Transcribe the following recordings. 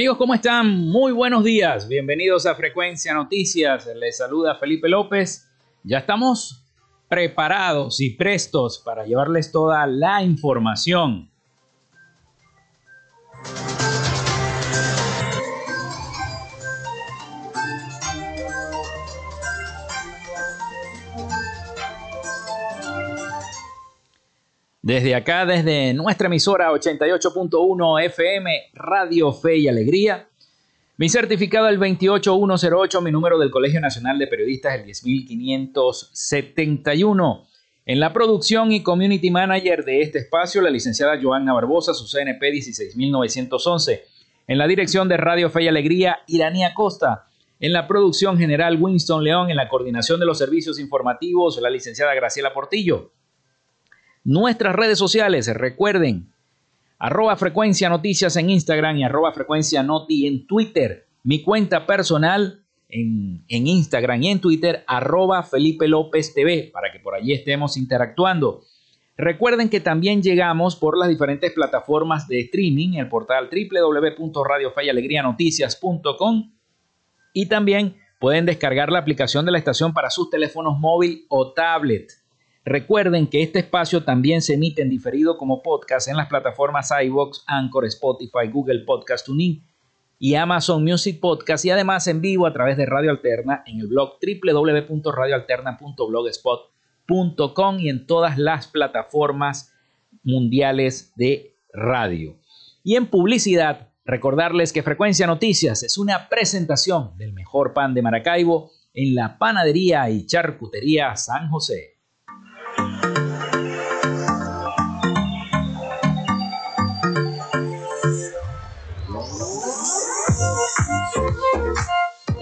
Amigos, ¿cómo están? Muy buenos días. Bienvenidos a Frecuencia Noticias. Les saluda Felipe López. Ya estamos preparados y prestos para llevarles toda la información. Desde acá, desde nuestra emisora 88.1 FM, Radio Fe y Alegría. Mi certificado el 28108, mi número del Colegio Nacional de Periodistas el 10571. En la producción y community manager de este espacio, la licenciada Joanna Barbosa, su CNP 16911. En la dirección de Radio Fe y Alegría, Iranía Costa. En la producción general, Winston León. En la coordinación de los servicios informativos, la licenciada Graciela Portillo. Nuestras redes sociales, recuerden, arroba frecuencia noticias en Instagram y arroba frecuencia noti en Twitter. Mi cuenta personal en, en, Instagram y en Twitter, arroba Felipe López TV, para que por allí estemos interactuando. Recuerden que también llegamos por las diferentes plataformas de streaming, el portal www.radiofeyalegrianoticias.com y también pueden descargar la aplicación de la estación para sus teléfonos móvil o tablet. Recuerden que este espacio también se emite en diferido como podcast en las plataformas iVoox, Anchor, Spotify, Google Podcast Tuning y Amazon Music Podcast y además en vivo a través de Radio Alterna en el blog www.radioalterna.blogspot.com y en todas las plataformas mundiales de radio. Y en publicidad, recordarles que Frecuencia Noticias es una presentación del mejor pan de Maracaibo en la panadería y charcutería San José.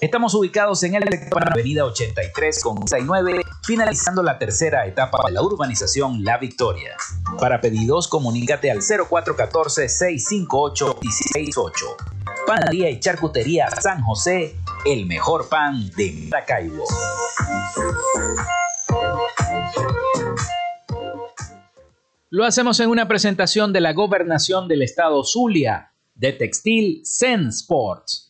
Estamos ubicados en el Avenida 83 con 69, finalizando la tercera etapa de la urbanización La Victoria. Para pedidos, comunícate al 0414-658-168. Panadería y Charcutería San José, el mejor pan de Maracaibo. Lo hacemos en una presentación de la gobernación del estado Zulia, de Textil Zen Sports.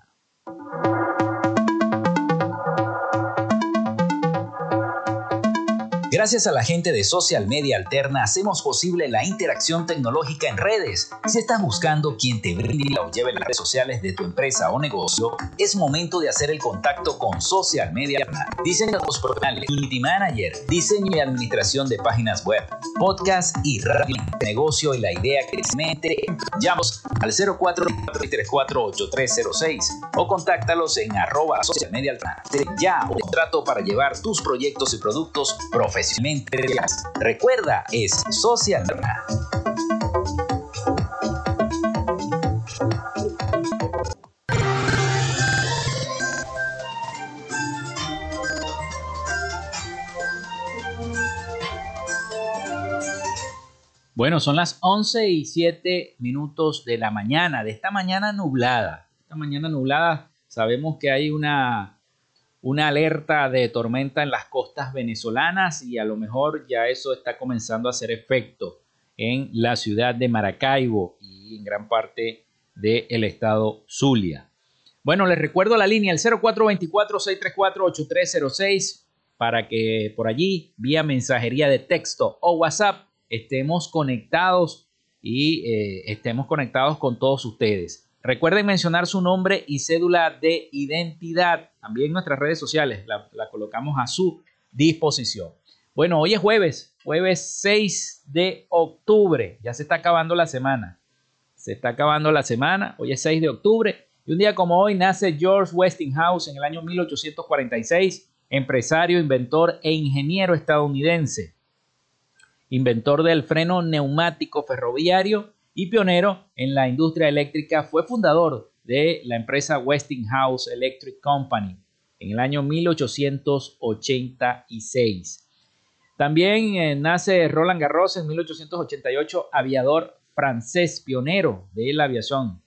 Gracias a la gente de Social Media Alterna hacemos posible la interacción tecnológica en redes. Si estás buscando quien te brinde o lleve las redes sociales de tu empresa o negocio, es momento de hacer el contacto con Social Media Alterna. Diseño de profesionales, Community Manager, diseño y administración de páginas web, podcast y radio, negocio y la idea que se mete. Llámanos al 04348306 o contáctalos en arroba social media alterna. Ya un contrato para llevar tus proyectos y productos profesionales Recuerda, es Social Bueno, son las 11 y 7 minutos de la mañana, de esta mañana nublada. Esta mañana nublada sabemos que hay una una alerta de tormenta en las costas venezolanas y a lo mejor ya eso está comenzando a hacer efecto en la ciudad de Maracaibo y en gran parte del estado Zulia. Bueno, les recuerdo la línea el 0424-634-8306 para que por allí, vía mensajería de texto o WhatsApp, estemos conectados y eh, estemos conectados con todos ustedes. Recuerden mencionar su nombre y cédula de identidad. También nuestras redes sociales la, colocamos a su disposición. Bueno, hoy es jueves, jueves 6 de octubre. Ya se está acabando la semana. Se está acabando la semana. Hoy es 6 de octubre. Y un día como hoy nace George Westinghouse en el año 1846, empresario, inventor e ingeniero estadounidense. Inventor del freno neumático ferroviario y pionero en la industria eléctrica, fue fundador de la empresa Westinghouse Electric Company en el año 1886. También eh, nace Roland Garros en 1888, aviador francés pionero de la aviación.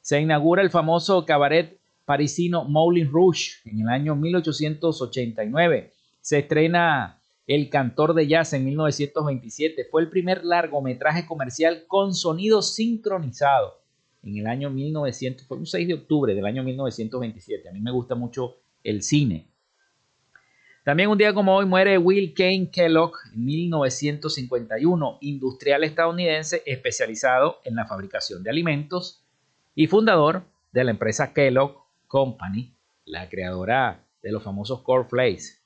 Se inaugura el famoso cabaret parisino Moulin Rouge en el año 1889. Se estrena el cantor de jazz en 1927 fue el primer largometraje comercial con sonido sincronizado. En el año 1900, fue un 6 de octubre del año 1927. A mí me gusta mucho el cine. También un día como hoy muere Will Kane Kellogg en 1951, industrial estadounidense especializado en la fabricación de alimentos y fundador de la empresa Kellogg Company, la creadora de los famosos cornflakes.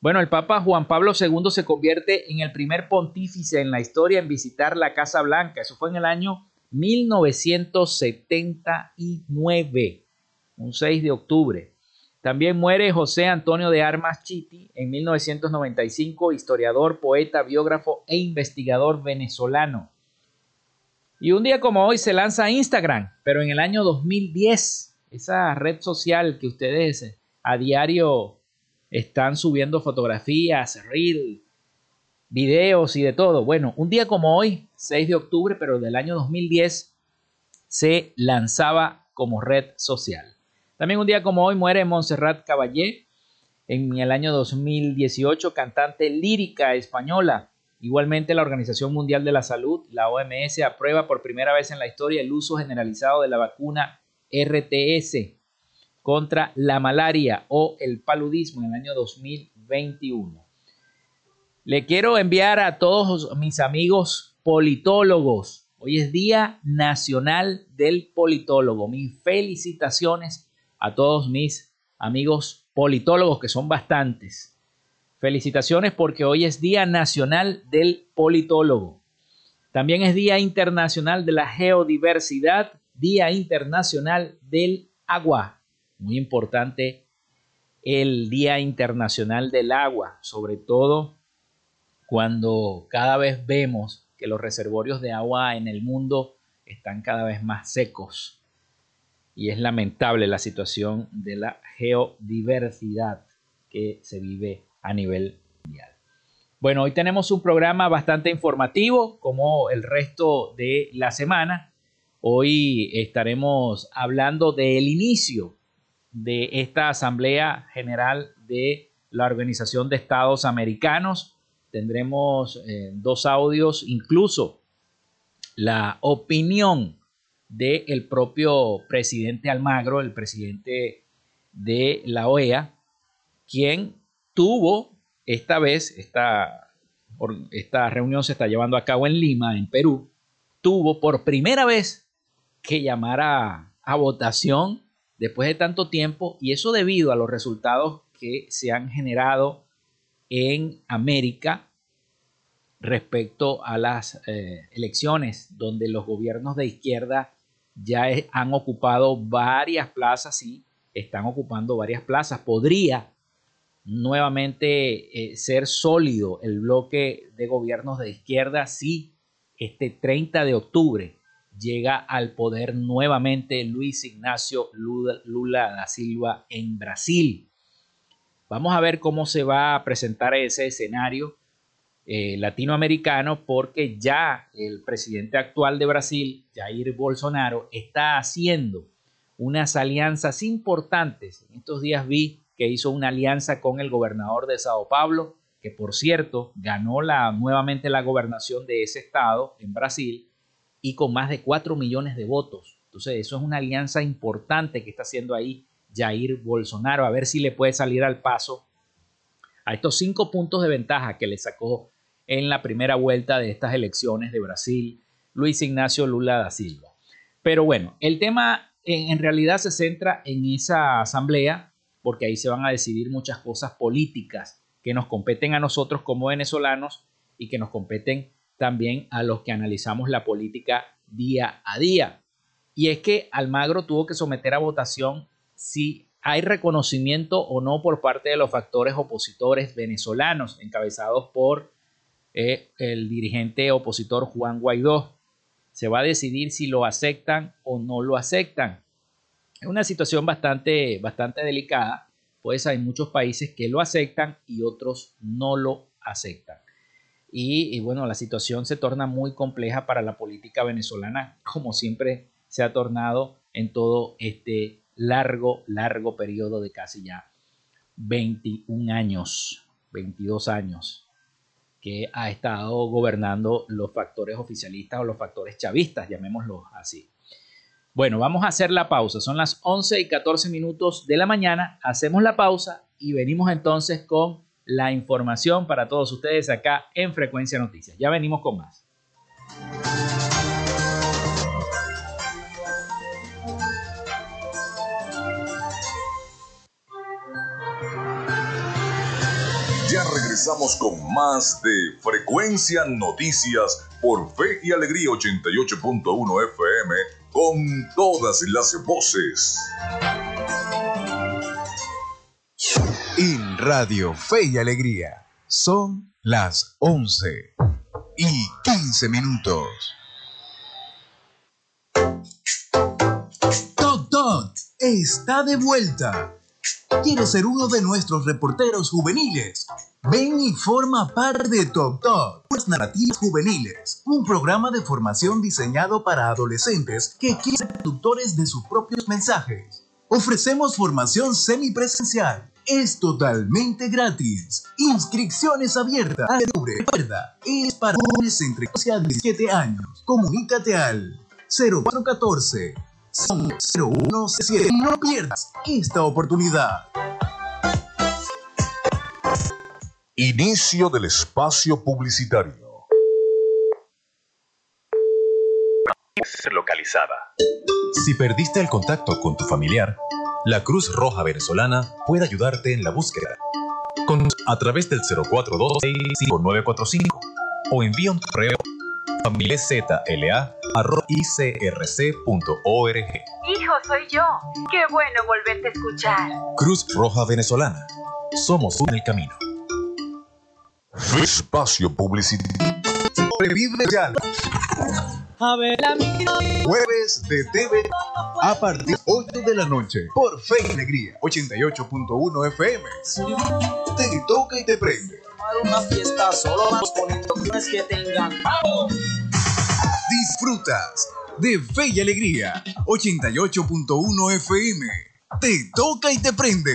Bueno, el Papa Juan Pablo II se convierte en el primer pontífice en la historia en visitar la Casa Blanca. Eso fue en el año 1979, un 6 de octubre. También muere José Antonio de Armas Chiti en 1995, historiador, poeta, biógrafo e investigador venezolano. Y un día como hoy se lanza Instagram, pero en el año 2010, esa red social que ustedes a diario están subiendo fotografías, reels, videos y de todo. Bueno, un día como hoy, 6 de octubre, pero del año 2010, se lanzaba como red social. También un día como hoy muere Montserrat Caballé, en el año 2018, cantante lírica española. Igualmente la Organización Mundial de la Salud, la OMS, aprueba por primera vez en la historia el uso generalizado de la vacuna RTS contra la malaria o el paludismo en el año 2021. Le quiero enviar a todos mis amigos politólogos. Hoy es Día Nacional del Politólogo. Mis felicitaciones a todos mis amigos politólogos, que son bastantes. Felicitaciones porque hoy es Día Nacional del Politólogo. También es Día Internacional de la Geodiversidad, Día Internacional del Agua muy importante el Día Internacional del Agua, sobre todo cuando cada vez vemos que los reservorios de agua en el mundo están cada vez más secos. Y es lamentable la situación de la geodiversidad que se vive a nivel mundial. Bueno, hoy tenemos un programa bastante informativo como el resto de la semana. Hoy estaremos hablando del inicio de esta Asamblea General de la Organización de Estados Americanos. Tendremos eh, dos audios, incluso la opinión del propio presidente Almagro, el presidente de la OEA, quien tuvo esta vez, esta, esta reunión se está llevando a cabo en Lima, en Perú, tuvo por primera vez que llamar a, a votación después de tanto tiempo y eso debido a los resultados que se han generado en América respecto a las eh, elecciones donde los gobiernos de izquierda ya han ocupado varias plazas y están ocupando varias plazas. Podría nuevamente eh, ser sólido el bloque de gobiernos de izquierda si este 30 de octubre llega al poder nuevamente Luis Ignacio Lula da Silva en Brasil. Vamos a ver cómo se va a presentar ese escenario eh, latinoamericano porque ya el presidente actual de Brasil, Jair Bolsonaro, está haciendo unas alianzas importantes. En estos días vi que hizo una alianza con el gobernador de Sao Paulo, que por cierto ganó la, nuevamente la gobernación de ese estado en Brasil y con más de 4 millones de votos. Entonces eso es una alianza importante que está haciendo ahí Jair Bolsonaro, a ver si le puede salir al paso a estos cinco puntos de ventaja que le sacó en la primera vuelta de estas elecciones de Brasil, Luis Ignacio Lula da Silva. Pero bueno, el tema en, realidad se centra en esa asamblea, porque ahí se van a decidir muchas cosas políticas que nos competen a nosotros como venezolanos y que nos competen también a los que analizamos la política día a día. Y es que Almagro tuvo que someter a votación si hay reconocimiento o no por parte de los factores opositores venezolanos, encabezados por el dirigente opositor Juan Guaidó. Se va a decidir si lo aceptan o no lo aceptan. Es una situación bastante, bastante delicada, pues hay muchos países que lo aceptan y otros no lo aceptan. Y, bueno, la situación se torna muy compleja para la política venezolana, como siempre se ha tornado en todo este largo, largo periodo de casi ya 21 años, 22 años que ha estado gobernando los factores oficialistas o los factores chavistas, llamémoslo así. Bueno, vamos a hacer la pausa. Son las 11 y 14 minutos de la mañana. Hacemos la pausa y venimos entonces con la información para todos ustedes acá en Frecuencia Noticias. Ya venimos con más. Ya regresamos con más de Frecuencia Noticias por Fe y Alegría 88.1 FM con todas las voces. Radio Fe y Alegría son las 11 y 15 minutos. Toc Toc está de vuelta ¿Quieres ser uno de nuestros reporteros juveniles? Ven y forma parte de Top Top, pues Narrativas Juveniles, un programa de formación diseñado para adolescentes que quieren ser productores de sus propios mensajes. Ofrecemos formación semipresencial. Es totalmente gratis. Inscripciones abiertas. Recuerda, es para jóvenes entre 12 a 17 años. Comunícate al 0414 0167. No pierdas esta oportunidad. Inicio del espacio publicitario. Localizada. Si perdiste el contacto con tu familiar, la Cruz Roja Venezolana puede ayudarte en la búsqueda. Con, a través del 042 5945 o envía un correo familiazla.icrc.org. Hijo, soy yo. Qué bueno volverte a escuchar. Cruz Roja Venezolana. Somos un el camino. Espacio publicitario. ya. A ver, Jueves de TV a partir de 8 de la noche por Fe y Alegría 88.1 FM. Te toca y te prende. Una fiesta solo vamos poniendo que tengan. Disfrutas de Fe y Alegría 88.1 FM. Te toca y te prende.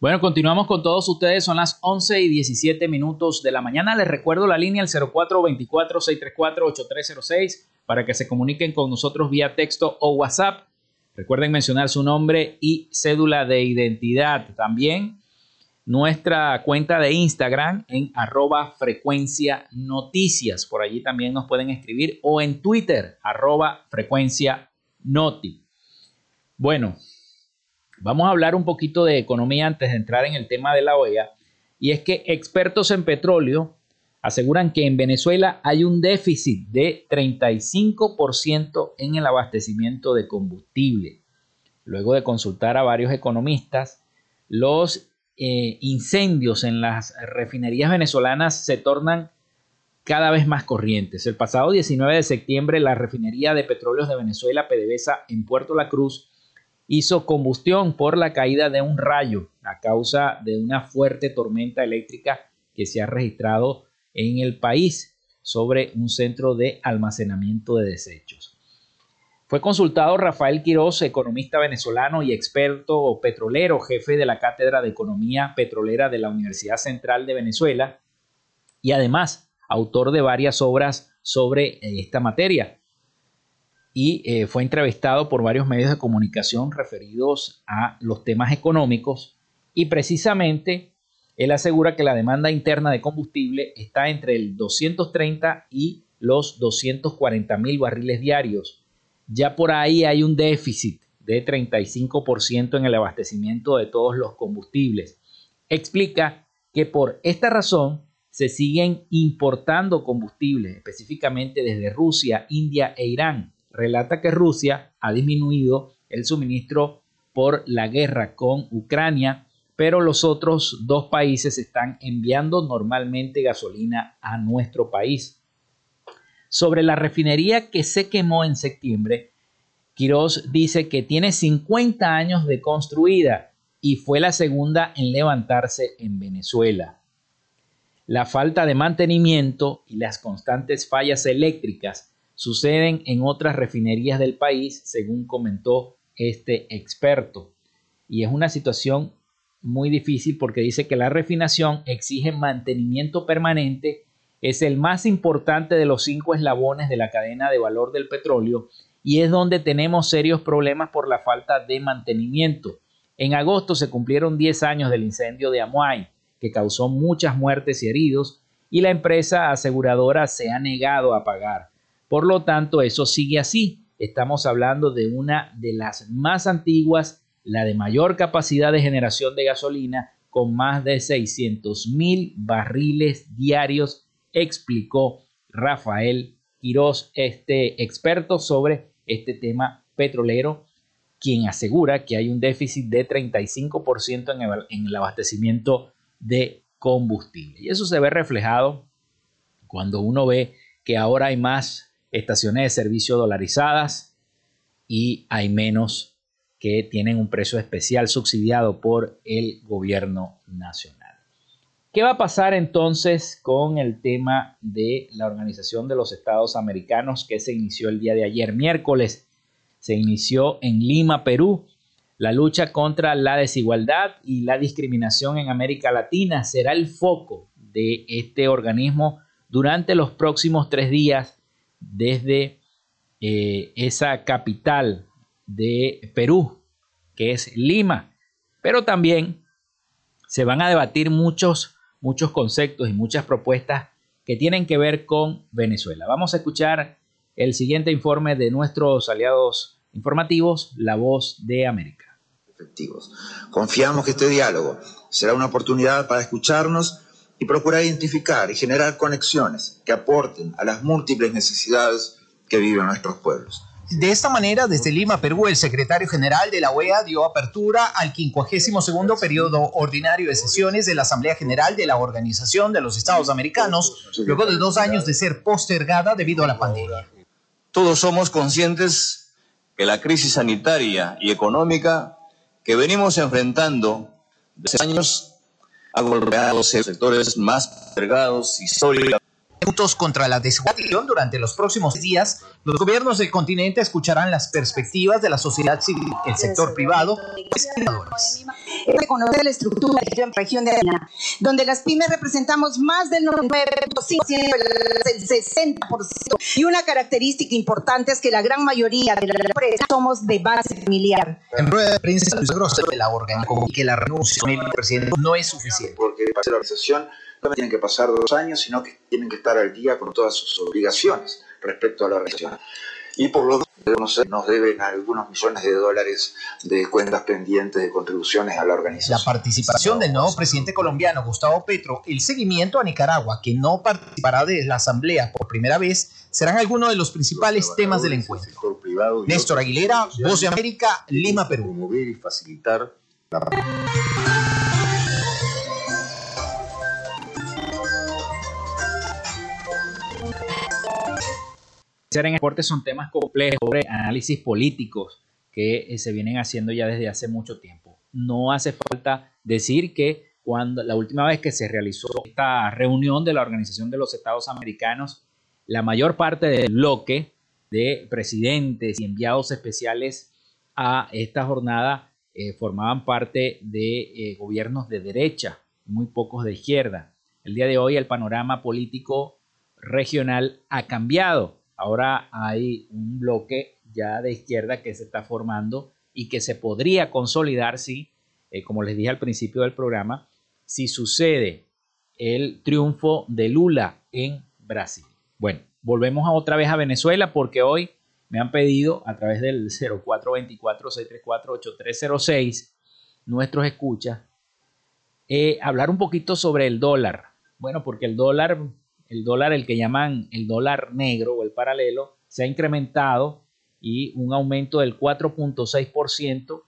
Bueno, continuamos con todos ustedes. Son las 11 y 17 minutos de la mañana. Les recuerdo la línea el 0424-634-8306 para que se comuniquen con nosotros vía texto o WhatsApp. Recuerden mencionar su nombre y cédula de identidad. También nuestra cuenta de Instagram en arroba frecuencia noticias. Por allí también nos pueden escribir o en Twitter arroba frecuencia noti. Bueno, Vamos a hablar un poquito de economía antes de entrar en el tema de la OEA. Y es que expertos en petróleo aseguran que en Venezuela hay un déficit de 35% en el abastecimiento de combustible. Luego de consultar a varios economistas, los eh, incendios en las refinerías venezolanas se tornan cada vez más corrientes. El pasado 19 de septiembre, la refinería de petróleos de Venezuela, PDVSA, en Puerto La Cruz, hizo combustión por la caída de un rayo a causa de una fuerte tormenta eléctrica que se ha registrado en el país sobre un centro de almacenamiento de desechos. Fue consultado Rafael Quiroz, economista venezolano y experto petrolero, jefe de la Cátedra de Economía Petrolera de la Universidad Central de Venezuela y además autor de varias obras sobre esta materia y eh, fue entrevistado por varios medios de comunicación referidos a los temas económicos y precisamente él asegura que la demanda interna de combustible está entre el 230 y los 240 mil barriles diarios. Ya por ahí hay un déficit de 35% en el abastecimiento de todos los combustibles. Explica que por esta razón se siguen importando combustibles, específicamente desde Rusia, India e Irán, relata que Rusia ha disminuido el suministro por la guerra con Ucrania, pero los otros dos países están enviando normalmente gasolina a nuestro país. Sobre la refinería que se quemó en septiembre, Quiroz dice que tiene 50 años de construida y fue la segunda en levantarse en Venezuela. La falta de mantenimiento y las constantes fallas eléctricas suceden en otras refinerías del país, según comentó este experto. Y es una situación muy difícil porque dice que la refinación exige mantenimiento permanente, es el más importante de los cinco eslabones de la cadena de valor del petróleo y es donde tenemos serios problemas por la falta de mantenimiento. En agosto se cumplieron 10 años del incendio de Amuay, que causó muchas muertes y heridos, y la empresa aseguradora se ha negado a pagar. Por lo tanto, eso sigue así. Estamos hablando de una de las más antiguas, la de mayor capacidad de generación de gasolina, con más de 600 mil barriles diarios, explicó Rafael Quiroz, este experto sobre este tema petrolero, quien asegura que hay un déficit de 35% en el, en el abastecimiento de combustible. Y eso se ve reflejado cuando uno ve que ahora hay más estaciones de servicio dolarizadas y hay menos que tienen un precio especial subsidiado por el gobierno nacional. ¿Qué va a pasar entonces con el tema de la Organización de los Estados Americanos que se inició el día de ayer, miércoles? Se inició en Lima, Perú. La lucha contra la desigualdad y la discriminación en América Latina será el foco de este organismo durante los próximos tres días desde eh, esa capital de Perú, que es Lima. Pero también se van a debatir muchos, muchos conceptos y muchas propuestas que tienen que ver con Venezuela. Vamos a escuchar el siguiente informe de nuestros aliados informativos, La Voz de América. Efectivos. Confiamos que este diálogo será una oportunidad para escucharnos y procurar identificar y generar conexiones que aporten a las múltiples necesidades que viven nuestros pueblos. De esta manera, desde Lima, Perú, el secretario general de la OEA dio apertura al 52 periodo ordinario de sesiones de la Asamblea General de la Organización de los Estados Americanos, luego de dos años de ser postergada debido a la pandemia. Todos somos conscientes que la crisis sanitaria y económica que venimos enfrentando desde años ha golpeado los sectores más vergados y Puntos contra la desigualdad durante los próximos días, los gobiernos del continente escucharán las perspectivas de la sociedad civil, el sector privado y. Reconocer la estructura de la región de Arena, donde las pymes representamos más del 99.5%, el 60%, y una característica importante es que la gran mayoría de las empresas somos de base familiar. En rueda de prensa, Luis Grosso de la organización que la renuncia del presidente no es suficiente. Porque para la organización no tienen que pasar dos años, sino que tienen que estar al día con todas sus obligaciones respecto a la organización. Y por lo tanto, nos deben algunos millones de dólares de cuentas pendientes de contribuciones a la organización. La participación del nuevo presidente colombiano, Gustavo Petro, el seguimiento a Nicaragua, que no participará de la Asamblea por primera vez, serán algunos de los principales temas del encuentro. Néstor Aguilera, Voz de América, Lima, Perú. Promover y facilitar la en deporte son temas complejos, sobre análisis políticos que eh, se vienen haciendo ya desde hace mucho tiempo. No hace falta decir que cuando la última vez que se realizó esta reunión de la Organización de los Estados Americanos, la mayor parte del bloque de presidentes y enviados especiales a esta jornada eh, formaban parte de eh, gobiernos de derecha, muy pocos de izquierda. El día de hoy el panorama político regional ha cambiado Ahora hay un bloque ya de izquierda que se está formando y que se podría consolidar si, eh, como les dije al principio del programa, si sucede el triunfo de Lula en Brasil. Bueno, volvemos otra vez a Venezuela porque hoy me han pedido a través del 0424-634-8306 nuestros escuchas eh, hablar un poquito sobre el dólar. Bueno, porque el dólar el dólar, el que llaman el dólar negro o el paralelo, se ha incrementado y un aumento del 4.6%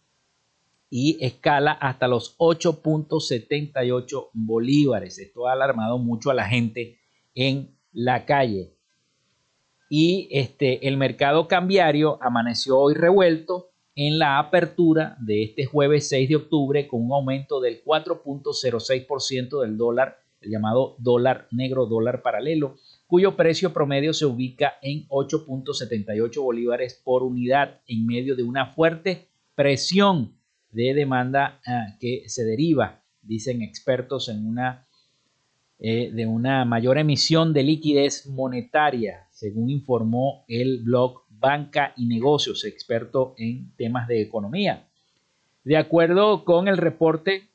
y escala hasta los 8.78 bolívares. Esto ha alarmado mucho a la gente en la calle. Y este, el mercado cambiario amaneció hoy revuelto en la apertura de este jueves 6 de octubre con un aumento del 4.06% del dólar el llamado dólar negro, dólar paralelo, cuyo precio promedio se ubica en 8.78 bolívares por unidad en medio de una fuerte presión de demanda ah, que se deriva, dicen expertos, en una, eh, de una mayor emisión de liquidez monetaria, según informó el blog Banca y Negocios, experto en temas de economía. De acuerdo con el reporte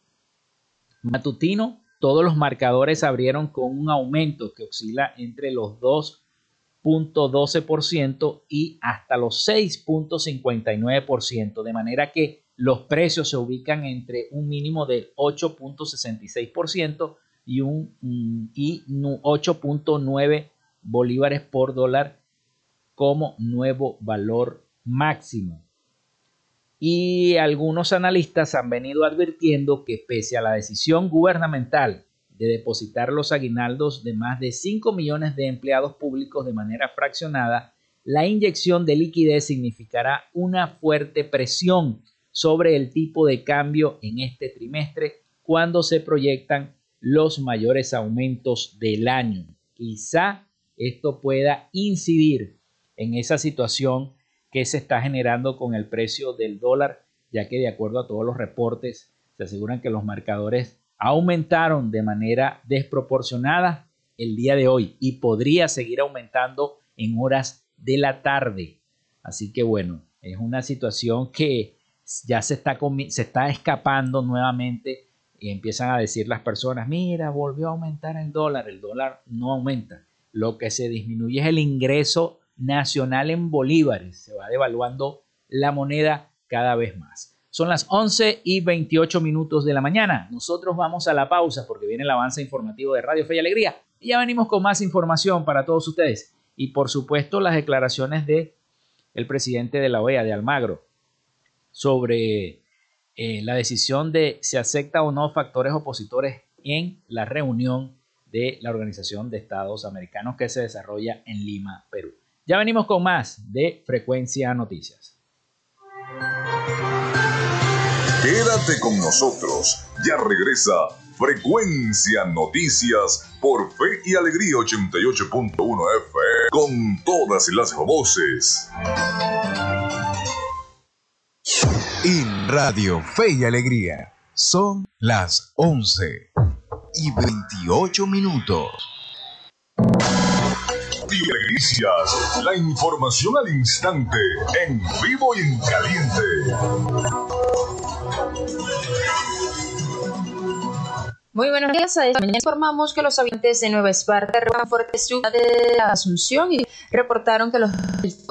matutino, todos los marcadores abrieron con un aumento que oscila entre los 2.12% y hasta los 6.59%, de manera que los precios se ubican entre un mínimo del 8.66% y un y 8.9 bolívares por dólar como nuevo valor máximo y algunos analistas han venido advirtiendo que pese a la decisión gubernamental de depositar los aguinaldos de más de 5 millones de empleados públicos de manera fraccionada, la inyección de liquidez significará una fuerte presión sobre el tipo de cambio en este trimestre cuando se proyectan los mayores aumentos del año. Quizá esto pueda incidir en esa situación que se está generando con el precio del dólar, ya que de acuerdo a todos los reportes se aseguran que los marcadores aumentaron de manera desproporcionada el día de hoy y podría seguir aumentando en horas de la tarde. Así que bueno, es una situación que ya se está, se está escapando nuevamente y empiezan a decir las personas, mira, volvió a aumentar el dólar, el dólar no aumenta, lo que se disminuye es el ingreso nacional en bolívares. Se va devaluando la moneda cada vez más. Son las 11 y 28 minutos de la mañana. Nosotros vamos a la pausa porque viene el avance informativo de Radio Fe y Alegría. Y ya venimos con más información para todos ustedes. Y por supuesto las declaraciones de el presidente de la OEA, de Almagro, sobre eh, la decisión de si acepta o no factores opositores en la reunión de la Organización de Estados Americanos que se desarrolla en Lima, Perú. Ya venimos con más de Frecuencia Noticias. Quédate con nosotros. Ya regresa Frecuencia Noticias por Fe y Alegría 88.1 FM con todas las voces. En Radio Fe y Alegría son las 11 y 28 minutos. La información al instante, en vivo y en caliente. Muy buenos días. Mañana informamos que los habitantes de Nueva Esparta, fuerte ciudad de Asunción, y reportaron que los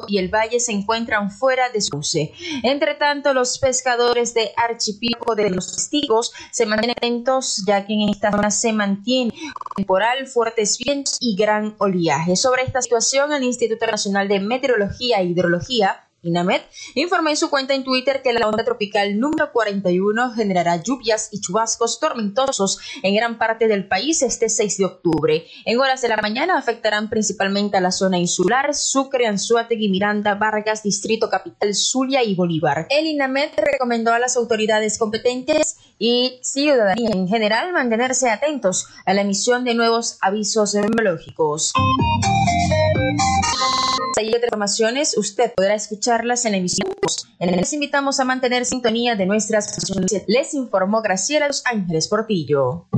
y el valle se encuentran fuera de su cauce. Entre tanto, los pescadores de Archipiélago de los Testigos se mantienen atentos, ya que en esta zona se mantiene temporal, fuertes vientos y gran oleaje. Sobre esta situación, el Instituto Nacional de Meteorología e Hidrología INAMED informó en su cuenta en Twitter que la onda tropical número 41 generará lluvias y chubascos tormentosos en gran parte del país este 6 de octubre. En horas de la mañana afectarán principalmente a la zona insular, Sucre, Anzuategui, Miranda, Vargas, Distrito Capital, Zulia y Bolívar. El INAMED recomendó a las autoridades competentes y ciudadanía en general mantenerse atentos a la emisión de nuevos avisos meteorológicos. Hay otras informaciones, usted podrá escucharlas en la emisión. Les invitamos a mantener sintonía de nuestras estaciones. Les informó Graciela Los Ángeles Portillo.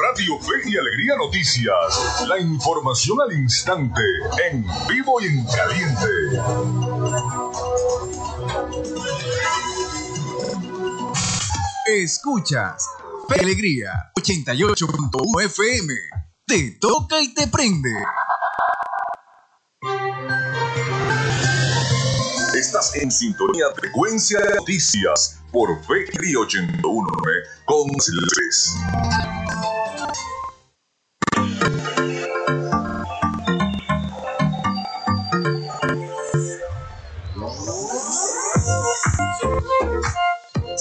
Radio Fe y Alegría Noticias. La información al instante, en vivo y en caliente. Escuchas Fe y Alegría 88.1 FM. Te toca y te prende. Estás en sintonía frecuencia de noticias por Fe y 81 con Silvestres.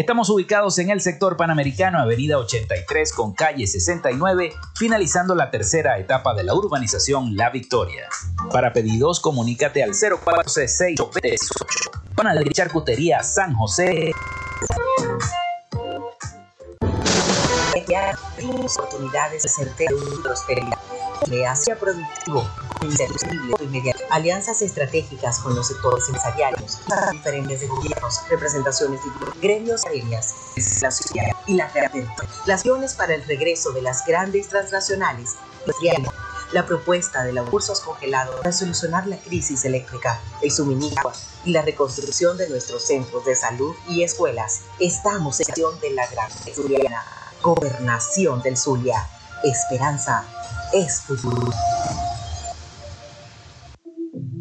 Estamos ubicados en el sector panamericano, avenida 83 con calle 69, finalizando la tercera etapa de la urbanización La Victoria. Para pedidos, comunícate al 0466 Panadería Charcutería San José. oportunidades de prosperidad. Creación productivo, inmediato, alianzas estratégicas con los sectores empresariales, diferentes de gobiernos, representaciones de gremios aéreas, la sociedad y la acciones para el regreso de las grandes transnacionales, la propuesta de los cursos congelados para solucionar la crisis eléctrica, el suministro y la reconstrucción de nuestros centros de salud y escuelas. Estamos en acción de la gran Zuliana, gobernación del Zulia. Esperanza es futuro.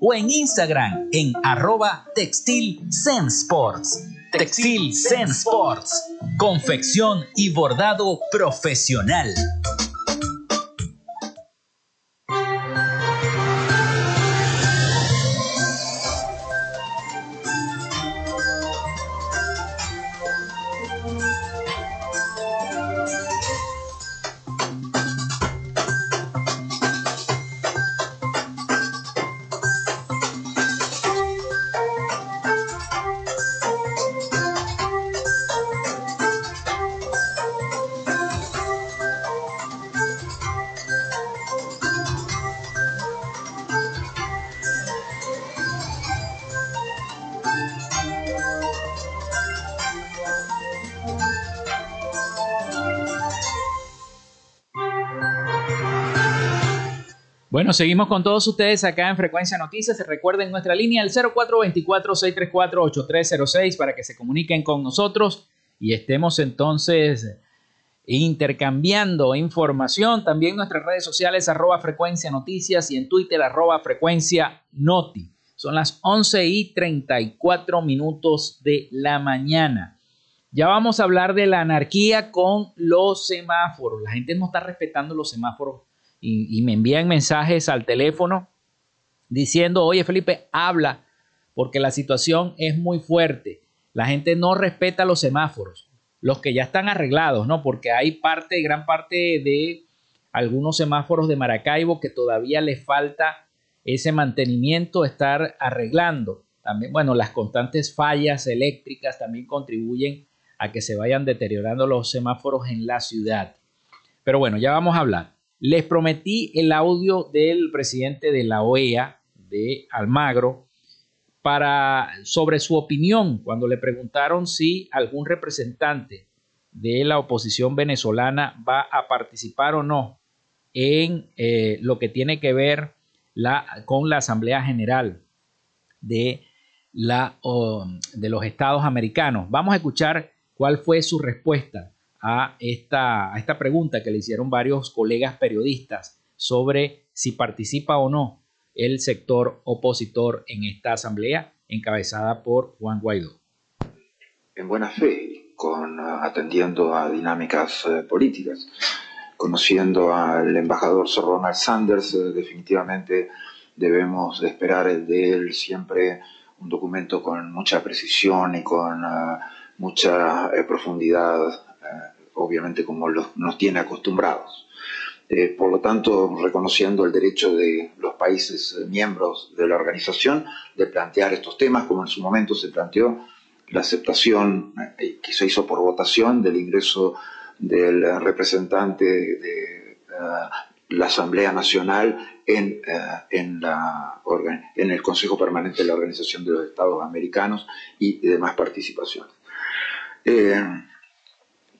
o en Instagram en arroba Textil Sports. Textil Sports. Confección y bordado profesional. Bueno, seguimos con todos ustedes acá en Frecuencia Noticias. Recuerden nuestra línea el 0424-634-8306 para que se comuniquen con nosotros y estemos entonces intercambiando información. También nuestras redes sociales arroba Frecuencia Noticias y en Twitter arroba Frecuencia Noti. Son las 11 y 34 minutos de la mañana. Ya vamos a hablar de la anarquía con los semáforos. La gente no está respetando los semáforos y, me envían mensajes al teléfono diciendo, oye Felipe, habla porque la situación es muy fuerte. La gente no respeta los semáforos, los que ya están arreglados, ¿no? Porque hay parte, gran parte de algunos semáforos de Maracaibo que todavía les falta ese mantenimiento, estar arreglando. También, bueno, las constantes fallas eléctricas también contribuyen a que se vayan deteriorando los semáforos en la ciudad. Pero bueno, ya vamos a hablar. Les prometí el audio del presidente de la OEA, de Almagro, para, sobre su opinión cuando le preguntaron si algún representante de la oposición venezolana va a participar o no en eh, lo que tiene que ver la, con la Asamblea General de, la, de los Estados Americanos. Vamos a escuchar cuál fue su respuesta a esta, a esta pregunta que le hicieron varios colegas periodistas sobre si participa o no el sector opositor en esta asamblea encabezada por Juan Guaidó. En buena fe, con, atendiendo a dinámicas eh, políticas, conociendo al embajador Sir Ronald Sanders, eh, definitivamente debemos esperar de él siempre un documento con mucha precisión y con eh, mucha profundidad obviamente como nos tiene acostumbrados. Eh, por lo tanto, reconociendo el derecho de los países eh, miembros de la organización de plantear estos temas, como en su momento se planteó la aceptación eh, que se hizo por votación del ingreso del representante de la Asamblea Nacional en, en, la, en el Consejo Permanente de la Organización de los Estados Americanos y demás participaciones.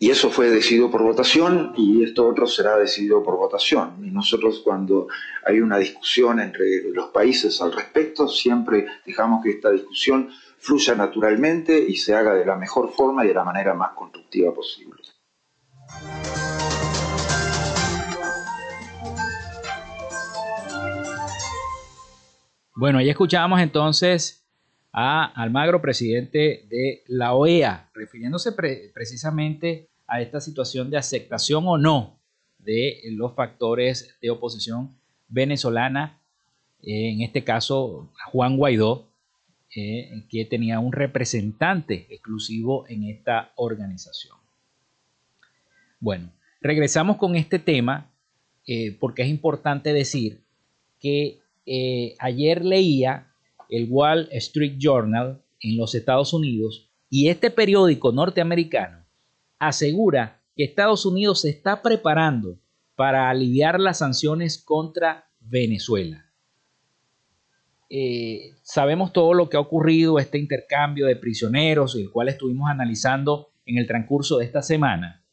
Y eso fue decidido por votación y esto otro será decidido por votación. Y nosotros cuando hay una discusión entre los países al respecto, siempre dejamos que esta discusión fluya naturalmente y se haga de la mejor forma y de la manera más constructiva posible. Bueno, ahí escuchábamos entonces a Almagro, presidente de la OEA, refiriéndose precisamente a esta situación de aceptación o no de los factores de oposición venezolana, en este caso Juan Guaidó, eh, que tenía un representante exclusivo en esta organización. Bueno, regresamos con este tema eh, porque es importante decir que eh, ayer leía el Wall Street Journal en los Estados Unidos y este periódico norteamericano asegura que Estados Unidos se está preparando para aliviar las sanciones contra Venezuela. Eh, sabemos todo lo que ha ocurrido, este intercambio de prisioneros, el cual estuvimos analizando en el transcurso de esta semana.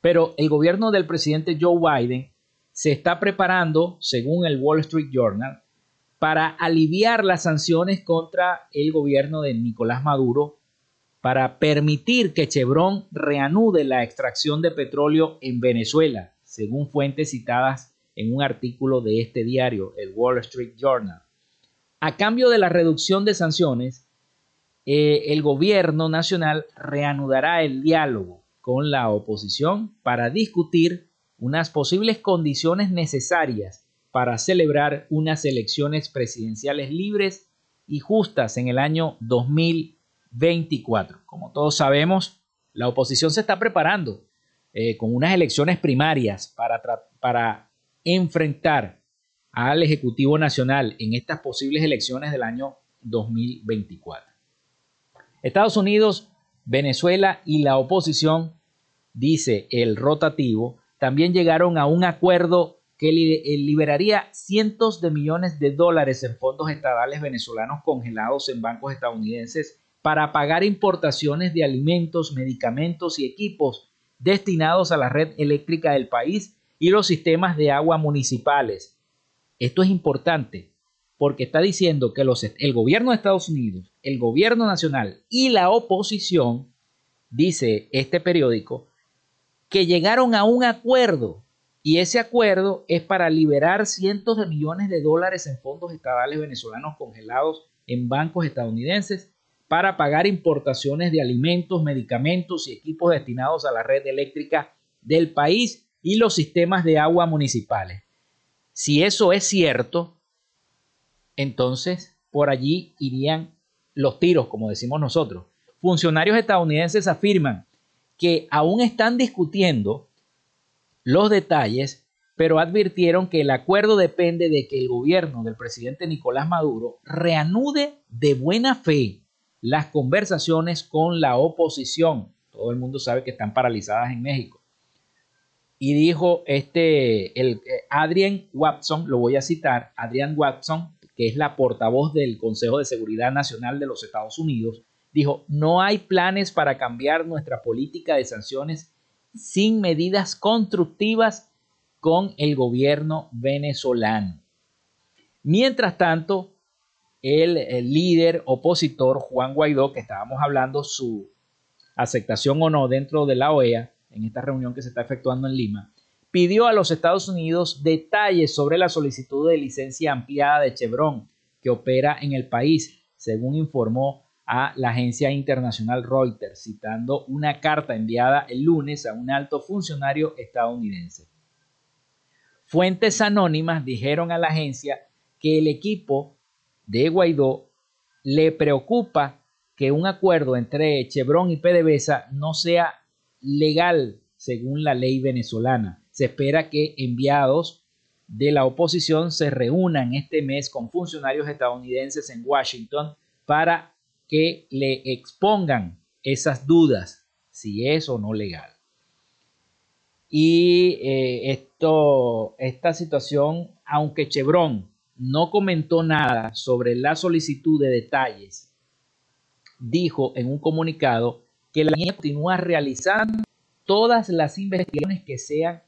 Pero el gobierno del presidente Joe Biden se está preparando, según el Wall Street Journal, para aliviar las sanciones contra el gobierno de Nicolás Maduro para permitir que Chevron reanude la extracción de petróleo en Venezuela, según fuentes citadas en un artículo de este diario, el Wall Street Journal. A cambio de la reducción de sanciones, eh, el gobierno nacional reanudará el diálogo con la oposición para discutir unas posibles condiciones necesarias para celebrar unas elecciones presidenciales libres y justas en el año 2020 24. Como todos sabemos, la oposición se está preparando eh, con unas elecciones primarias para, para enfrentar al Ejecutivo Nacional en estas posibles elecciones del año 2024. Estados Unidos, Venezuela y la oposición, dice el rotativo, también llegaron a un acuerdo que eh, liberaría cientos de millones de dólares en fondos estatales venezolanos congelados en bancos estadounidenses para pagar importaciones de alimentos, medicamentos y equipos destinados a la red eléctrica del país y los sistemas de agua municipales, esto es importante porque está diciendo que el gobierno de Estados Unidos, el gobierno nacional y la oposición, dice este periódico, que llegaron a un acuerdo y ese acuerdo es para liberar cientos de millones de dólares en fondos estatales venezolanos congelados en bancos estadounidenses para pagar importaciones de alimentos, medicamentos y equipos destinados a la red eléctrica del país y los sistemas de agua municipales. Si eso es cierto, entonces por allí irían los tiros, como decimos nosotros. Funcionarios estadounidenses afirman que aún están discutiendo los detalles, pero advirtieron que el acuerdo depende de que el gobierno del presidente Nicolás Maduro reanude de buena fe las conversaciones con la oposición. Todo el mundo sabe que están paralizadas en México. Y dijo este, el, eh, Adrian Watson, lo voy a citar, Adrian Watson, que es la portavoz del Consejo de Seguridad Nacional de los Estados Unidos, dijo, no hay planes para cambiar nuestra política de sanciones sin medidas constructivas con el gobierno venezolano. Mientras tanto, el, líder opositor Juan Guaidó, que estábamos hablando su aceptación o no dentro de la OEA, en esta reunión que se está efectuando en Lima, pidió a los Estados Unidos detalles sobre la solicitud de licencia ampliada de Chevron que opera en el país, según informó a la agencia internacional Reuters, citando una carta enviada el lunes a un alto funcionario estadounidense. Fuentes anónimas dijeron a la agencia que el equipo de Guaidó le preocupa que un acuerdo entre Chevron y PDVSA no sea legal según la ley venezolana. Se espera que enviados de la oposición se reúnan este mes con funcionarios estadounidenses en Washington para que le expongan esas dudas, si es o no legal. Y eh, esto, esta situación, aunque Chevron no comentó nada sobre la solicitud de detalles, dijo en un comunicado que la línea continúa realizando todas las investigaciones que sean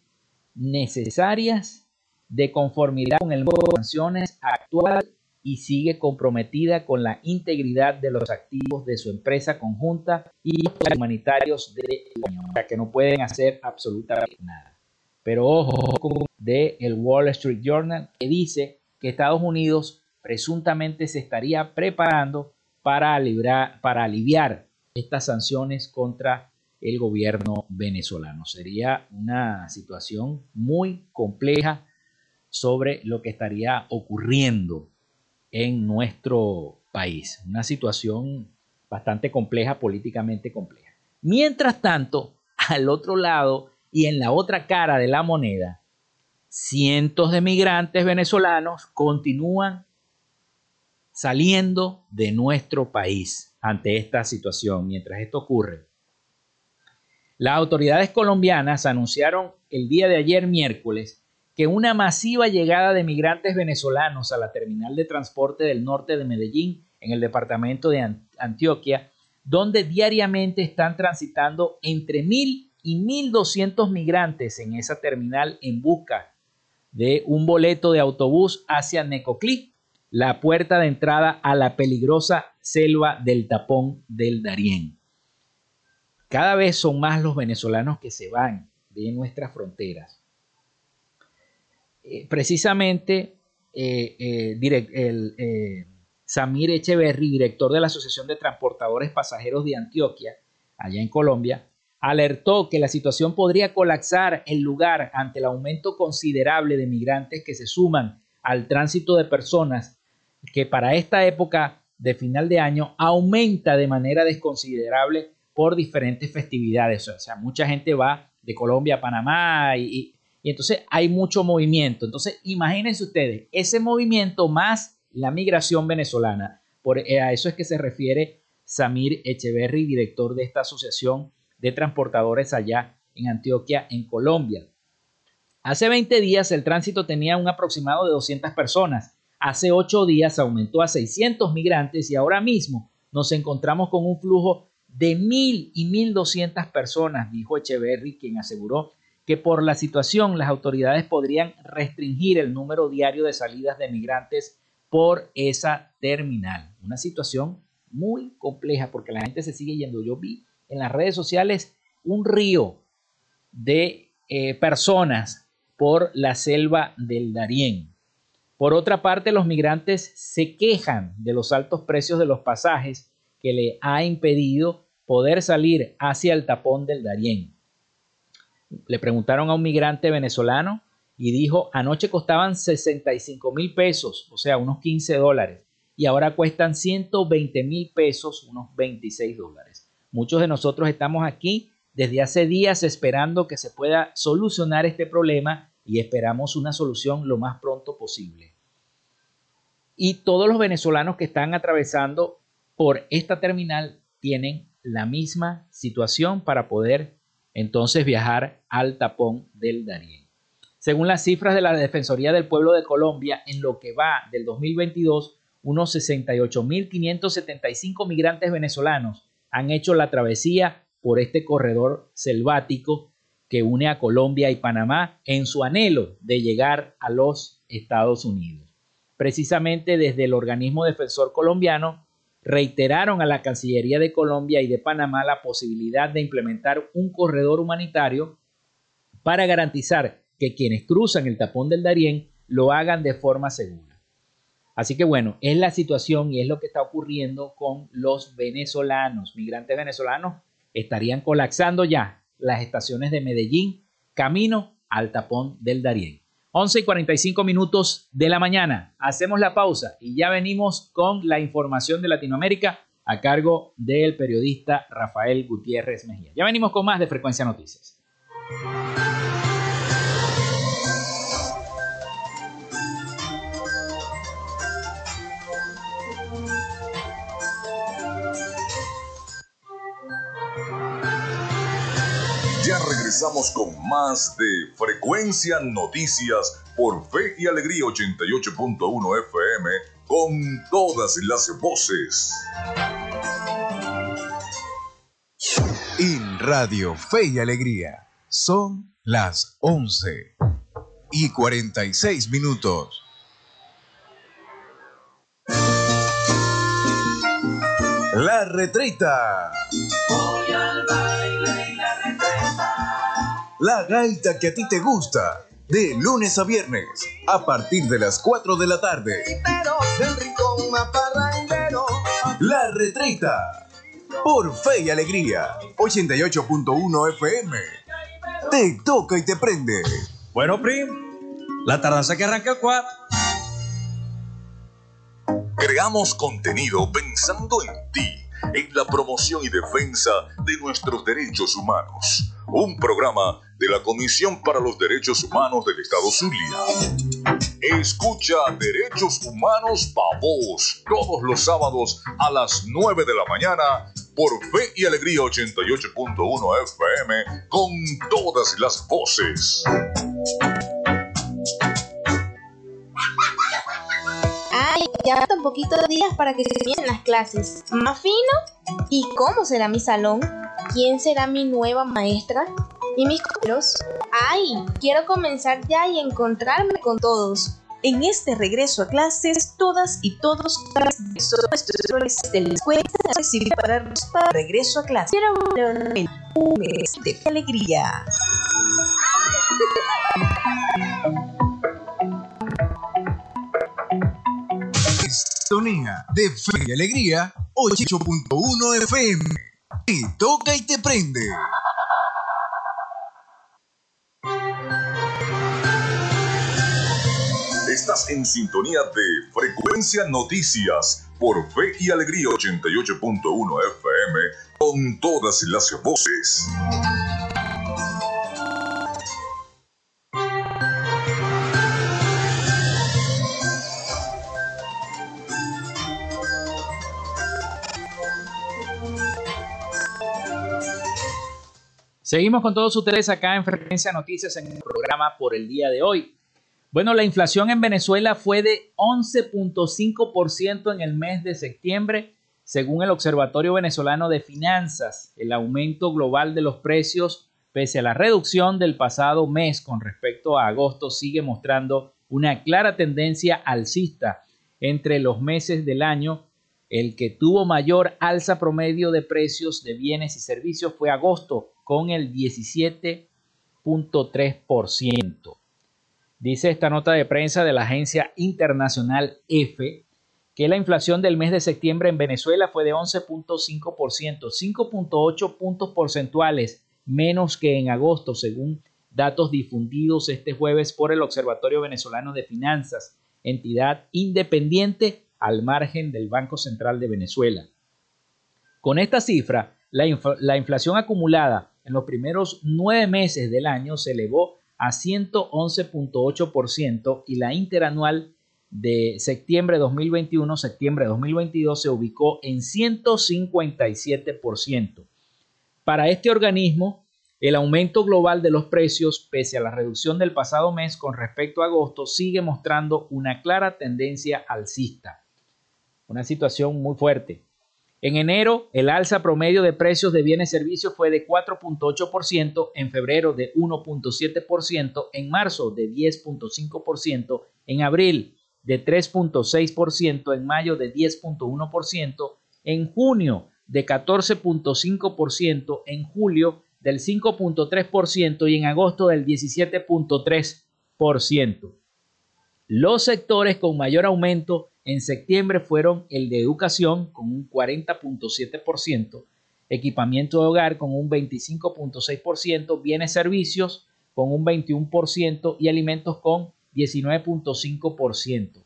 necesarias de conformidad con el modo de sanciones actual y sigue comprometida con la integridad de los activos de su empresa conjunta y los humanitarios de la Unión, que no pueden hacer absolutamente nada. Pero ojo de el Wall Street Journal que dice que Estados Unidos presuntamente se estaría preparando para, para aliviar estas sanciones contra el gobierno venezolano. Sería una situación muy compleja sobre lo que estaría ocurriendo en nuestro país. Una situación bastante compleja, políticamente compleja. Mientras tanto, al otro lado y en la otra cara de la moneda, cientos de migrantes venezolanos continúan saliendo de nuestro país ante esta situación. Mientras esto ocurre, las autoridades colombianas anunciaron el día de ayer miércoles que una masiva llegada de migrantes venezolanos a la terminal de transporte del norte de Medellín, en el departamento de Antioquia, donde diariamente están transitando entre mil y mil doscientos migrantes en esa terminal en busca de un boleto de autobús hacia Necoclí, la puerta de entrada a la peligrosa selva del tapón del Darién. Cada vez son más los venezolanos que se van de nuestras fronteras eh, precisamente eh, eh, el, Samir Echeverry, director de la Asociación de Transportadores Pasajeros de Antioquia, allá en Colombia, alertó que la situación podría colapsar el lugar ante el aumento considerable de migrantes que se suman al tránsito de personas que para esta época de final de año aumenta de manera desconsiderable por diferentes festividades. O sea, mucha gente va de Colombia a Panamá y, y entonces hay mucho movimiento. Entonces, imagínense ustedes, ese movimiento más la migración venezolana. Por, eh, a eso es que se refiere Samir Echeverry, director de esta asociación de transportadores allá en Antioquia, en Colombia. Hace 20 días el tránsito tenía un aproximado de 200 personas. Hace 8 días aumentó a 600 migrantes y ahora mismo nos encontramos con un flujo de 1.000 y 1.200 personas, dijo Echeverry, quien aseguró que por la situación las autoridades podrían restringir el número diario de salidas de migrantes por esa terminal. Una situación muy compleja porque la gente se sigue yendo. Yo vi en las redes sociales un río de eh, personas por la selva del Darién. Por otra parte, los migrantes se quejan de los altos precios de los pasajes que le ha impedido poder salir hacia el tapón del Darién. Le preguntaron a un migrante venezolano y dijo, anoche costaban 65 mil pesos, o sea, unos 15 dólares, y ahora cuestan 120 mil pesos, unos 26 dólares. Muchos de nosotros estamos aquí desde hace días esperando que se pueda solucionar este problema y esperamos una solución lo más pronto posible. Y todos los venezolanos que están atravesando por esta terminal tienen la misma situación para poder entonces viajar al tapón del Darién. Según las cifras de la Defensoría del Pueblo de Colombia, en lo que va del 2022, unos 68.575 migrantes venezolanos han hecho la travesía por este corredor selvático que une a Colombia y Panamá en su anhelo de llegar a los Estados Unidos. Precisamente desde el organismo defensor colombiano reiteraron a la Cancillería de Colombia y de Panamá la posibilidad de implementar un corredor humanitario para garantizar que quienes cruzan el tapón del Darién lo hagan de forma segura. Así que bueno, es la situación y es lo que está ocurriendo con los venezolanos. Migrantes venezolanos estarían colapsando ya las estaciones de Medellín camino al tapón del Darién. 11 y 45 minutos de la mañana. Hacemos la pausa y ya venimos con la información de Latinoamérica a cargo del periodista Rafael Gutiérrez Mejía. Ya venimos con más de Frecuencia Noticias. Regresamos con más de Frecuencia Noticias por Fe y Alegría 88.1 FM con todas las voces. En Radio Fe y Alegría son las 11 y 46 minutos. La retreta. Voy al La gaita que a ti te gusta. De lunes a viernes, a partir de las 4 de la tarde. La retreta. Por Fe y Alegría. 88.1 FM. Te toca y te prende. Bueno, Prim, la tardanza que arranca a 4. Creamos contenido pensando en ti, en la promoción y defensa de nuestros derechos humanos. Un programa de la Comisión para los Derechos Humanos del Estado Zulia. Escucha Derechos Humanos Pa' Vos todos los sábados a las 9 de la mañana por Fe y Alegría 88.1 FM con todas las voces. Ay, ya faltan poquitos días para que se comiencen las clases. ¿Más fino? ¿Y cómo será mi salón? ¿Quién será mi nueva maestra? ¿Y mis compañeros? ¡Ay! Quiero comenzar ya y encontrarme con todos. En este regreso a clases, todas y todos nuestros de la escuela recibir para para regreso a clases. Quiero un mes de alegría. Sintonía de Fe y Alegría 88.1 FM. Te toca y te prende. En sintonía de Frecuencia Noticias por Fe y Alegría 88.1 FM con todas las voces. Seguimos con todos ustedes acá en Frecuencia Noticias en el programa por el día de hoy. Bueno, la inflación en Venezuela fue de 11.5% en el mes de septiembre, según el Observatorio Venezolano de Finanzas. El aumento global de los precios pese a la reducción del pasado mes con respecto a agosto, sigue mostrando una clara tendencia alcista entre los meses del año. El que tuvo mayor alza promedio de precios de bienes y servicios fue agosto, con el 17.3%. Dice esta nota de prensa de la agencia internacional EFE que la inflación del mes de septiembre en Venezuela fue de 11.5%, 5.8 puntos porcentuales menos que en agosto, según datos difundidos este jueves por el Observatorio Venezolano de Finanzas, entidad independiente al margen del Banco Central de Venezuela. Con esta cifra, la, la inflación acumulada en los primeros nueve meses del año se elevó a 111.8% y la interanual de septiembre 2021 septiembre 2022 se ubicó en 157%. Para este organismo, el aumento global de los precios, pese a la reducción del pasado mes con respecto a agosto, sigue mostrando una clara tendencia alcista. Una situación muy fuerte. En enero, el alza promedio de precios de bienes y servicios fue de 4.8%, en febrero de 1.7%, en marzo de 10.5%, en abril de 3.6%, en mayo de 10.1%, en junio de 14.5%, en julio del 5.3% y en agosto del 17.3%. Los sectores con mayor aumento en septiembre fueron el de educación con un 40.7%, equipamiento de hogar con un 25.6%, bienes servicios con un 21% y alimentos con 19.5%.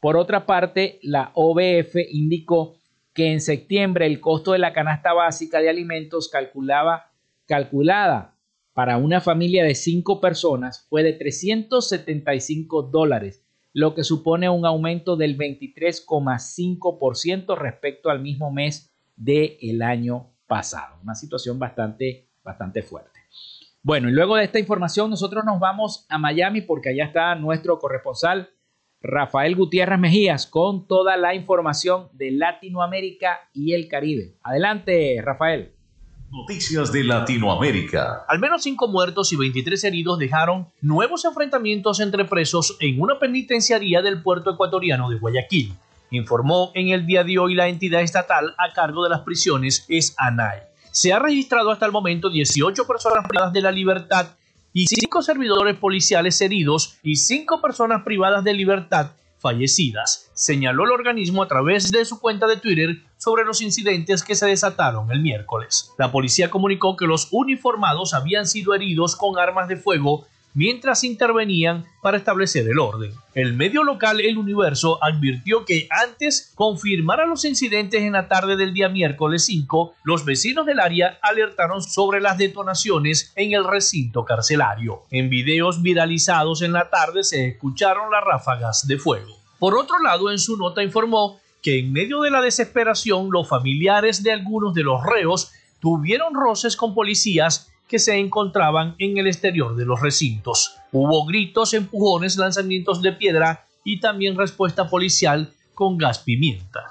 Por otra parte, la OBF indicó que en septiembre el costo de la canasta básica de alimentos calculada para una familia de cinco personas fue de 375 dólares, lo que supone un aumento del 23,5% respecto al mismo mes del año pasado. Una situación bastante, bastante fuerte. Bueno, y luego de esta información nosotros nos vamos a Miami porque allá está nuestro corresponsal Rafael Gutiérrez Mejías con toda la información de Latinoamérica y el Caribe. Adelante, Rafael. Noticias de Latinoamérica. Al menos cinco muertos y 23 heridos dejaron nuevos enfrentamientos entre presos en una penitenciaría del puerto ecuatoriano de Guayaquil. Informó en el día de hoy la entidad estatal a cargo de las prisiones es ANAI. Se ha registrado hasta el momento 18 personas privadas de la libertad y cinco servidores policiales heridos y cinco personas privadas de libertad fallecidas, señaló el organismo a través de su cuenta de Twitter sobre los incidentes que se desataron el miércoles. La policía comunicó que los uniformados habían sido heridos con armas de fuego mientras intervenían para establecer el orden. El medio local El Universo advirtió que antes confirmara los incidentes en la tarde del día miércoles 5, los vecinos del área alertaron sobre las detonaciones en el recinto carcelario. En videos viralizados en la tarde se escucharon las ráfagas de fuego. Por otro lado, en su nota informó que en medio de la desesperación los familiares de algunos de los reos tuvieron roces con policías que se encontraban en el exterior de los recintos. Hubo gritos, empujones, lanzamientos de piedra y también respuesta policial con gas pimienta.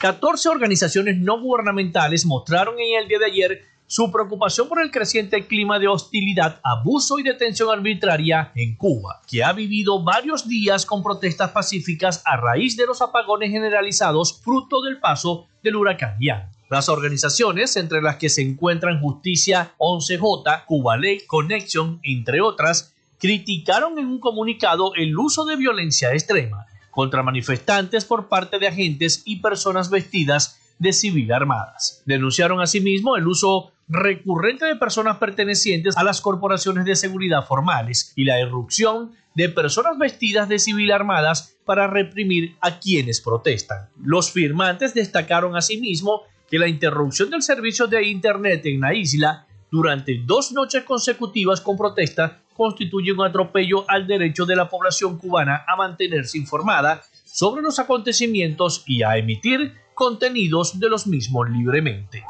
14 organizaciones no gubernamentales mostraron en el día de ayer su preocupación por el creciente clima de hostilidad, abuso y detención arbitraria en Cuba, que ha vivido varios días con protestas pacíficas a raíz de los apagones generalizados fruto del paso del huracán Ian. Las organizaciones, entre las que se encuentran Justicia 11J, Cuba Ley Connection, entre otras, criticaron en un comunicado el uso de violencia extrema contra manifestantes por parte de agentes y personas vestidas de civil armadas. Denunciaron asimismo el uso recurrente de personas pertenecientes a las corporaciones de seguridad formales y la irrupción de personas vestidas de civil armadas para reprimir a quienes protestan. Los firmantes destacaron asimismo que la interrupción del servicio de Internet en la isla durante dos noches consecutivas con protesta constituye un atropello al derecho de la población cubana a mantenerse informada sobre los acontecimientos y a emitir contenidos de los mismos libremente.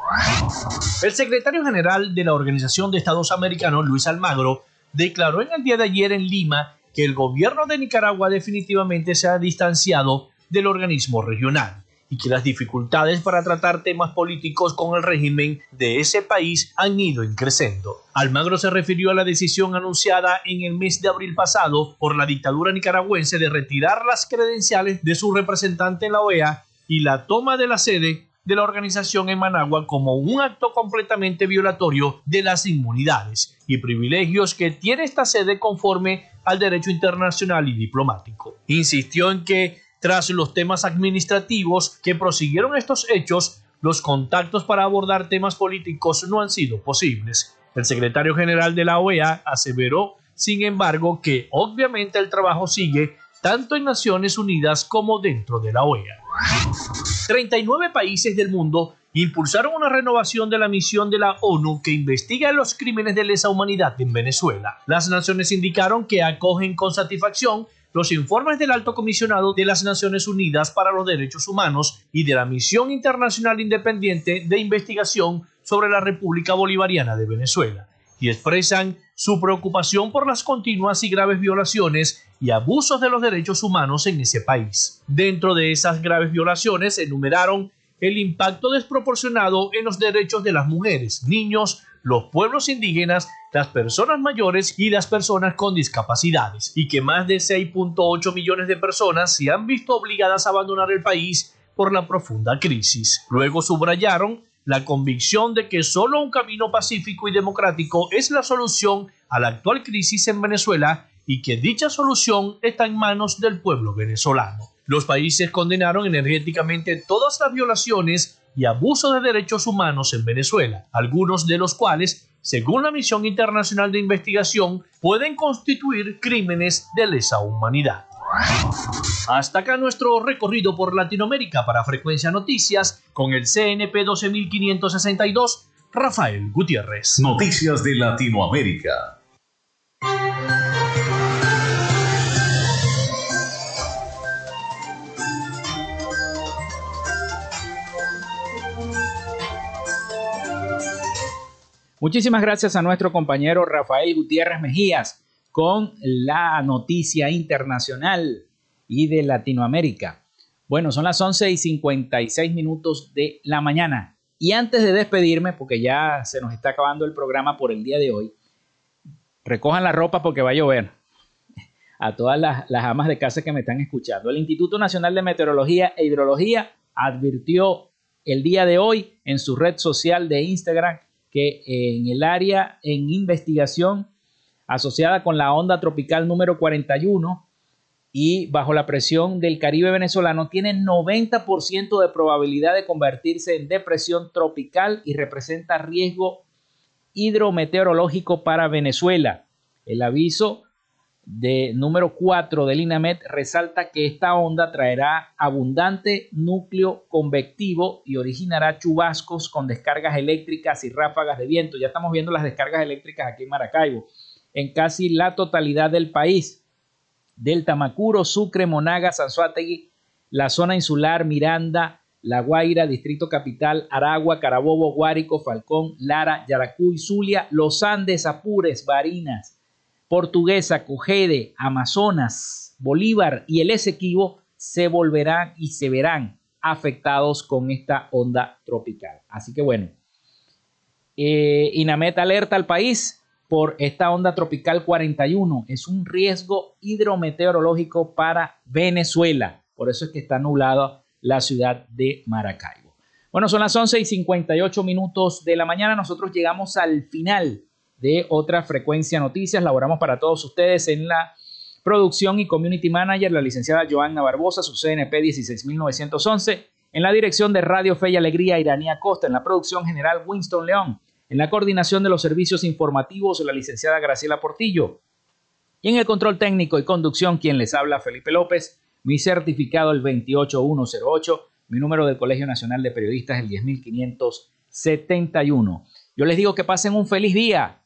El secretario general de la Organización de Estados Americanos, Luis Almagro, declaró en el día de ayer en Lima que el gobierno de Nicaragua definitivamente se ha distanciado del organismo regional y que las dificultades para tratar temas políticos con el régimen de ese país han ido increciendo. Almagro se refirió a la decisión anunciada en el mes de abril pasado por la dictadura nicaragüense de retirar las credenciales de su representante en la OEA y la toma de la sede de la organización en Managua como un acto completamente violatorio de las inmunidades y privilegios que tiene esta sede conforme al derecho internacional y diplomático. Insistió en que tras los temas administrativos que prosiguieron estos hechos, los contactos para abordar temas políticos no han sido posibles. El secretario general de la OEA aseveró, sin embargo, que obviamente el trabajo sigue tanto en Naciones Unidas como dentro de la OEA. 39 países del mundo impulsaron una renovación de la misión de la ONU que investiga los crímenes de lesa humanidad en Venezuela. Las naciones indicaron que acogen con satisfacción los informes del Alto Comisionado de las Naciones Unidas para los Derechos Humanos y de la Misión Internacional Independiente de Investigación sobre la República Bolivariana de Venezuela y expresan su preocupación por las continuas y graves violaciones y abusos de los derechos humanos en ese país. Dentro de esas graves violaciones enumeraron el impacto desproporcionado en los derechos de las mujeres, niños, los pueblos indígenas, las personas mayores y las personas con discapacidades, y que más de 6.8 millones de personas se han visto obligadas a abandonar el país por la profunda crisis. Luego subrayaron la convicción de que solo un camino pacífico y democrático es la solución a la actual crisis en Venezuela y que dicha solución está en manos del pueblo venezolano. Los países condenaron energéticamente todas las violaciones y abusos de derechos humanos en Venezuela, algunos de los cuales, según la Misión Internacional de Investigación, pueden constituir crímenes de lesa humanidad. Hasta acá nuestro recorrido por Latinoamérica para Frecuencia Noticias con el CNP 12562, Rafael Gutiérrez. Noticias de Latinoamérica. Muchísimas gracias a nuestro compañero Rafael Gutiérrez Mejías con la noticia internacional y de Latinoamérica. Bueno, son las 11 y 56 minutos de la mañana. Y antes de despedirme, porque ya se nos está acabando el programa por el día de hoy, recojan la ropa porque va a llover. A todas las, las amas de casa que me están escuchando. El Instituto Nacional de Meteorología e Hidrología advirtió el día de hoy en su red social de Instagram que en el área en investigación asociada con la onda tropical número 41 y bajo la presión del Caribe venezolano tiene 90% de probabilidad de convertirse en depresión tropical y representa riesgo hidrometeorológico para Venezuela. El aviso de número 4 del INAMET resalta que esta onda traerá abundante núcleo convectivo y originará chubascos con descargas eléctricas y ráfagas de viento. Ya estamos viendo las descargas eléctricas aquí en Maracaibo, en casi la totalidad del país. Del Tamacuro, Sucre, Monagas, Sanzuategui, la zona insular, Miranda, La Guaira, Distrito Capital, Aragua, Carabobo, Guárico, Falcón, Lara, Yaracuy, Zulia, Los Andes, Apures, Barinas, Portuguesa, Cogede, Amazonas, Bolívar y el Esequibo se volverán y se verán afectados con esta onda tropical. Así que bueno, eh, Inamet alerta al país por esta onda tropical 41. Es un riesgo hidrometeorológico para Venezuela. Por eso es que está nublada la ciudad de Maracaibo. Bueno, son las 11 y 58 minutos de la mañana. Nosotros llegamos al final de otra frecuencia noticias. Laboramos para todos ustedes en la producción y community manager, la licenciada Joanna Barbosa, su CNP 16911. En la dirección de Radio Fe y Alegría, Iranía Costa. En la producción general, Winston León. En la coordinación de los servicios informativos, la licenciada Graciela Portillo. Y en el control técnico y conducción, quien les habla, Felipe López. Mi certificado, el 28108. Mi número del Colegio Nacional de Periodistas, el 10571. Yo les digo que pasen un feliz día.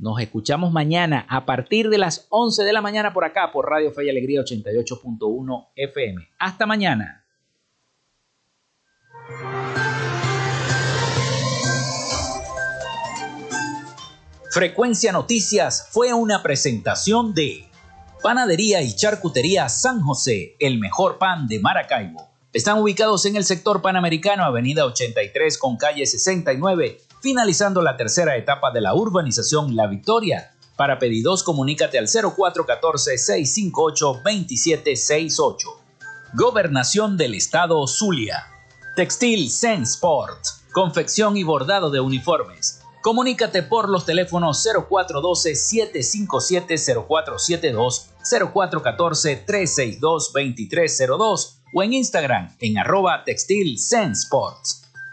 Nos escuchamos mañana a partir de las 11 de la mañana por acá, por Radio Fe y Alegría 88.1 FM. Hasta mañana. Frecuencia Noticias fue una presentación de Panadería y Charcutería San José, el mejor pan de Maracaibo Están ubicados en el sector panamericano, avenida 83 con calle 69, finalizando la tercera etapa de la urbanización La Victoria. Para pedidos, comunícate al 0414-658-2768. Gobernación del Estado Zulia. Textil Sensport. Confección y bordado de uniformes. Comunícate por los teléfonos 0412-757-0472, 0414-362-2302 o en Instagram en arroba textil Sensports.